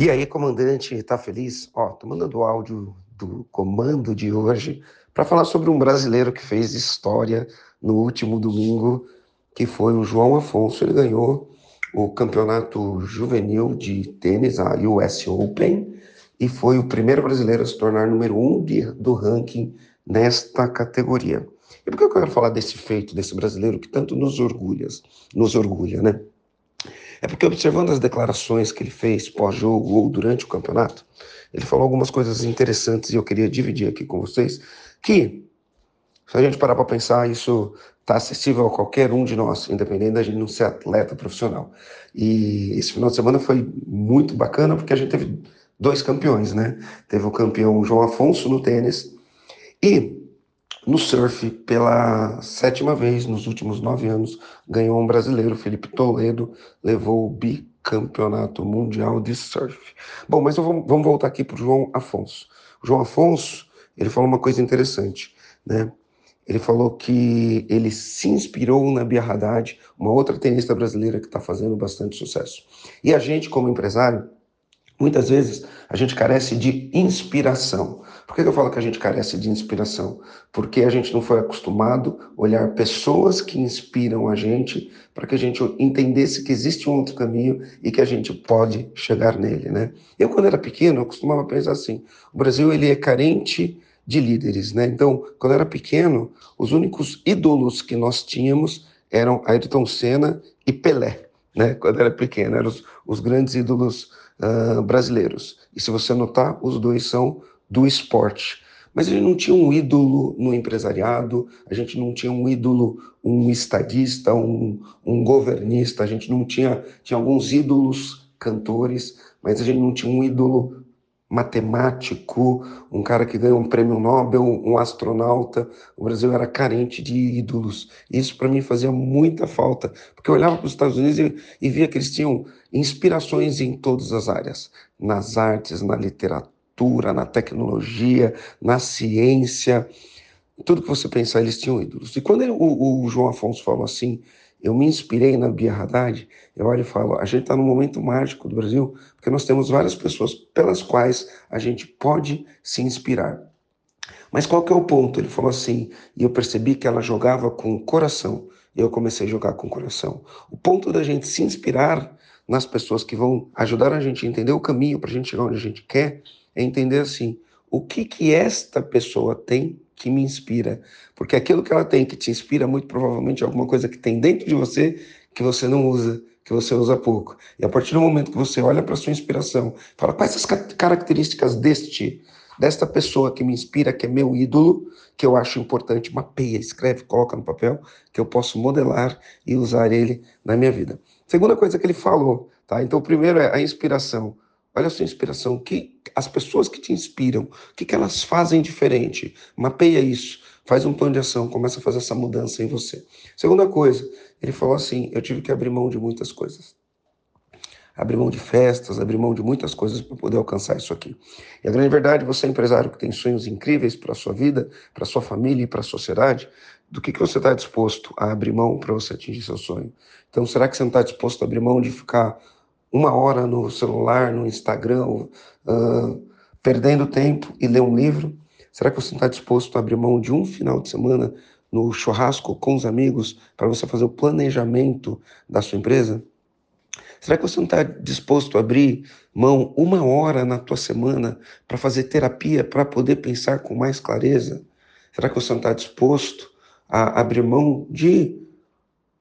E aí, comandante, tá feliz? Ó, tô mandando o áudio do comando de hoje para falar sobre um brasileiro que fez história no último domingo, que foi o João Afonso. Ele ganhou o campeonato juvenil de tênis, a US Open, e foi o primeiro brasileiro a se tornar número um de, do ranking nesta categoria. E por que eu quero falar desse feito, desse brasileiro que tanto nos orgulha, nos orgulha, né? É porque, observando as declarações que ele fez pós-jogo ou durante o campeonato, ele falou algumas coisas interessantes e eu queria dividir aqui com vocês. Que, se a gente parar para pensar, isso está acessível a qualquer um de nós, independente da gente não ser atleta profissional. E esse final de semana foi muito bacana porque a gente teve dois campeões, né? Teve o campeão João Afonso no tênis e no surf, pela sétima vez nos últimos nove anos, ganhou um brasileiro, Felipe Toledo, levou o bicampeonato mundial de surf. Bom, mas vamos, vamos voltar aqui para o João Afonso. O João Afonso, ele falou uma coisa interessante, né? Ele falou que ele se inspirou na Bia Haddad, uma outra tenista brasileira que está fazendo bastante sucesso. E a gente, como empresário, Muitas vezes a gente carece de inspiração. Por que eu falo que a gente carece de inspiração? Porque a gente não foi acostumado a olhar pessoas que inspiram a gente para que a gente entendesse que existe um outro caminho e que a gente pode chegar nele, né? Eu quando era pequeno eu costumava pensar assim: o Brasil ele é carente de líderes, né? Então, quando eu era pequeno, os únicos ídolos que nós tínhamos eram Ayrton Senna e Pelé, né? Quando eu era pequeno, eram os, os grandes ídolos brasileiros. E se você notar, os dois são do esporte. Mas gente não tinha um ídolo no empresariado, a gente não tinha um ídolo, um estadista, um, um governista, a gente não tinha, tinha alguns ídolos cantores, mas a gente não tinha um ídolo matemático, um cara que ganhou um prêmio Nobel, um astronauta. O Brasil era carente de ídolos. Isso para mim fazia muita falta, porque eu olhava para os Estados Unidos e, e via que eles tinham inspirações em todas as áreas, nas artes, na literatura, na tecnologia, na ciência. Tudo que você pensar, eles tinham ídolos. E quando ele, o, o João Afonso falou assim, eu me inspirei na Bia Haddad, eu olho e falo, a gente está num momento mágico do Brasil, porque nós temos várias pessoas pelas quais a gente pode se inspirar. Mas qual que é o ponto? Ele falou assim, e eu percebi que ela jogava com o coração, e eu comecei a jogar com o coração. O ponto da gente se inspirar nas pessoas que vão ajudar a gente a entender o caminho para a gente chegar onde a gente quer, é entender assim, o que que esta pessoa tem que me inspira. Porque aquilo que ela tem que te inspira, muito provavelmente é alguma coisa que tem dentro de você que você não usa, que você usa pouco. E a partir do momento que você olha para sua inspiração, fala quais as características deste, desta pessoa que me inspira, que é meu ídolo, que eu acho importante, mapeia, escreve, coloca no papel, que eu posso modelar e usar ele na minha vida. Segunda coisa que ele falou, tá? Então, primeiro é a inspiração. Olha sua inspiração, que as pessoas que te inspiram, o que, que elas fazem diferente? Mapeia isso, faz um plano de ação, começa a fazer essa mudança em você. Segunda coisa, ele falou assim: eu tive que abrir mão de muitas coisas. Abrir mão de festas, abrir mão de muitas coisas para poder alcançar isso aqui. E a grande verdade, você é empresário que tem sonhos incríveis para a sua vida, para a sua família e para a sociedade, do que, que você está disposto a abrir mão para você atingir seu sonho? Então, será que você não está disposto a abrir mão de ficar uma hora no celular, no Instagram, uh, perdendo tempo e ler um livro? Será que você está disposto a abrir mão de um final de semana no churrasco com os amigos para você fazer o planejamento da sua empresa? Será que você não está disposto a abrir mão uma hora na tua semana para fazer terapia, para poder pensar com mais clareza? Será que você não está disposto a abrir mão de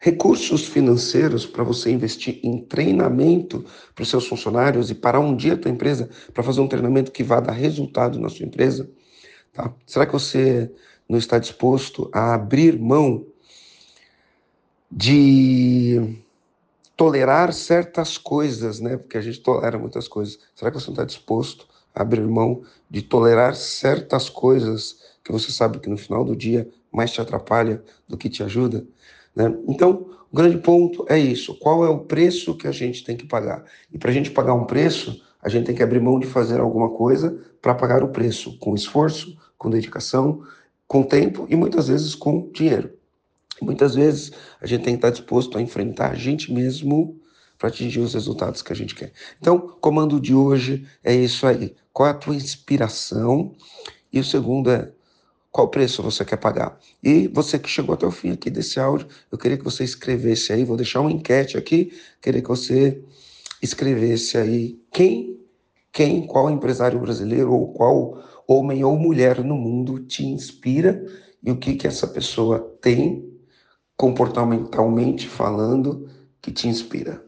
recursos financeiros para você investir em treinamento para os seus funcionários e parar um dia a tua empresa para fazer um treinamento que vá dar resultado na sua empresa? Tá? Será que você não está disposto a abrir mão de tolerar certas coisas, né? Porque a gente tolera muitas coisas. Será que você não está disposto a abrir mão de tolerar certas coisas que você sabe que no final do dia mais te atrapalha do que te ajuda? Né? Então, o grande ponto é isso: qual é o preço que a gente tem que pagar? E para a gente pagar um preço, a gente tem que abrir mão de fazer alguma coisa para pagar o preço, com esforço, com dedicação, com tempo e muitas vezes com dinheiro. Muitas vezes a gente tem que estar disposto a enfrentar a gente mesmo para atingir os resultados que a gente quer. Então, comando de hoje é isso aí. Qual é a tua inspiração? E o segundo é qual preço você quer pagar. E você que chegou até o fim aqui desse áudio, eu queria que você escrevesse aí, vou deixar uma enquete aqui, queria que você escrevesse aí quem, quem, qual empresário brasileiro ou qual homem ou mulher no mundo te inspira e o que que essa pessoa tem comportamentalmente falando, que te inspira.